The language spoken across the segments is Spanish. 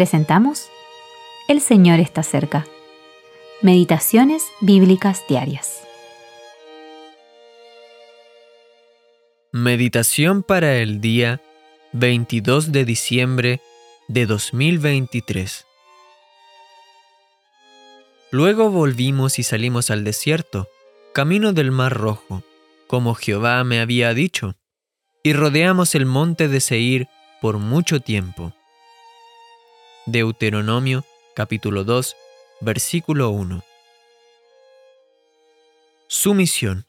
presentamos El Señor está cerca. Meditaciones Bíblicas Diarias. Meditación para el día 22 de diciembre de 2023. Luego volvimos y salimos al desierto, camino del Mar Rojo, como Jehová me había dicho, y rodeamos el monte de Seir por mucho tiempo. Deuteronomio capítulo 2, versículo 1. Su misión.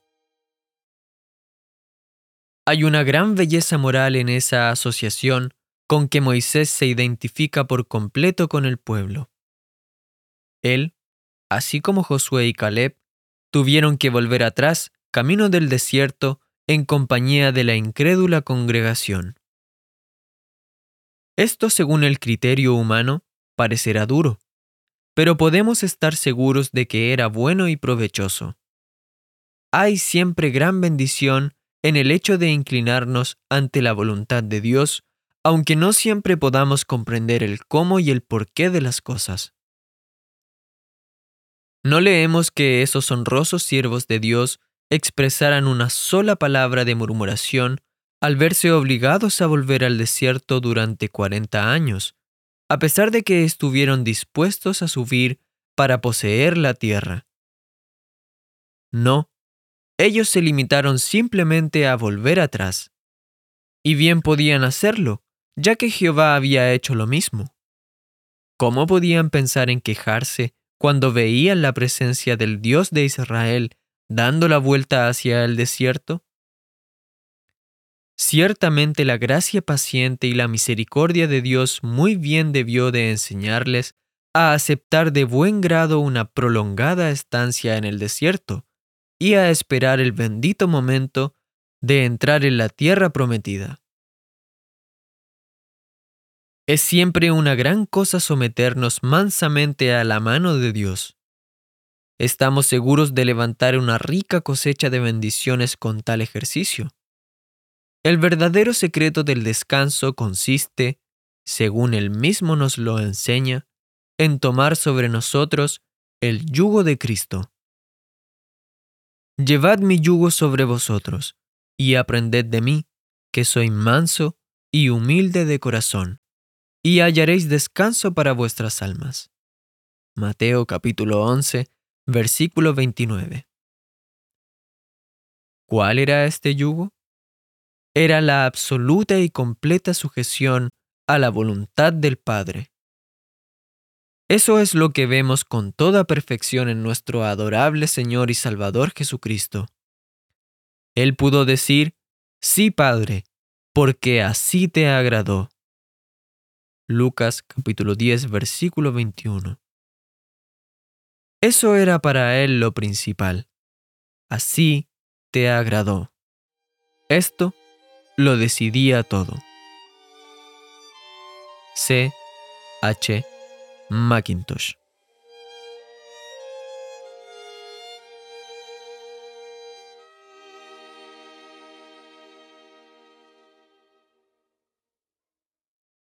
Hay una gran belleza moral en esa asociación con que Moisés se identifica por completo con el pueblo. Él, así como Josué y Caleb, tuvieron que volver atrás, camino del desierto, en compañía de la incrédula congregación. Esto, según el criterio humano, parecerá duro, pero podemos estar seguros de que era bueno y provechoso. Hay siempre gran bendición en el hecho de inclinarnos ante la voluntad de Dios, aunque no siempre podamos comprender el cómo y el porqué de las cosas. No leemos que esos honrosos siervos de Dios expresaran una sola palabra de murmuración al verse obligados a volver al desierto durante cuarenta años, a pesar de que estuvieron dispuestos a subir para poseer la tierra. No, ellos se limitaron simplemente a volver atrás. Y bien podían hacerlo, ya que Jehová había hecho lo mismo. ¿Cómo podían pensar en quejarse cuando veían la presencia del Dios de Israel dando la vuelta hacia el desierto? Ciertamente la gracia paciente y la misericordia de Dios muy bien debió de enseñarles a aceptar de buen grado una prolongada estancia en el desierto, y a esperar el bendito momento de entrar en la tierra prometida. Es siempre una gran cosa someternos mansamente a la mano de Dios. Estamos seguros de levantar una rica cosecha de bendiciones con tal ejercicio. El verdadero secreto del descanso consiste, según él mismo nos lo enseña, en tomar sobre nosotros el yugo de Cristo. Llevad mi yugo sobre vosotros, y aprended de mí, que soy manso y humilde de corazón, y hallaréis descanso para vuestras almas. Mateo capítulo 11, versículo 29. ¿Cuál era este yugo? Era la absoluta y completa sujeción a la voluntad del Padre. Eso es lo que vemos con toda perfección en nuestro adorable Señor y Salvador Jesucristo. Él pudo decir, sí, Padre, porque así te agradó. Lucas capítulo 10 versículo 21. Eso era para él lo principal. Así te agradó. Esto lo decidía todo. C. H. Macintosh.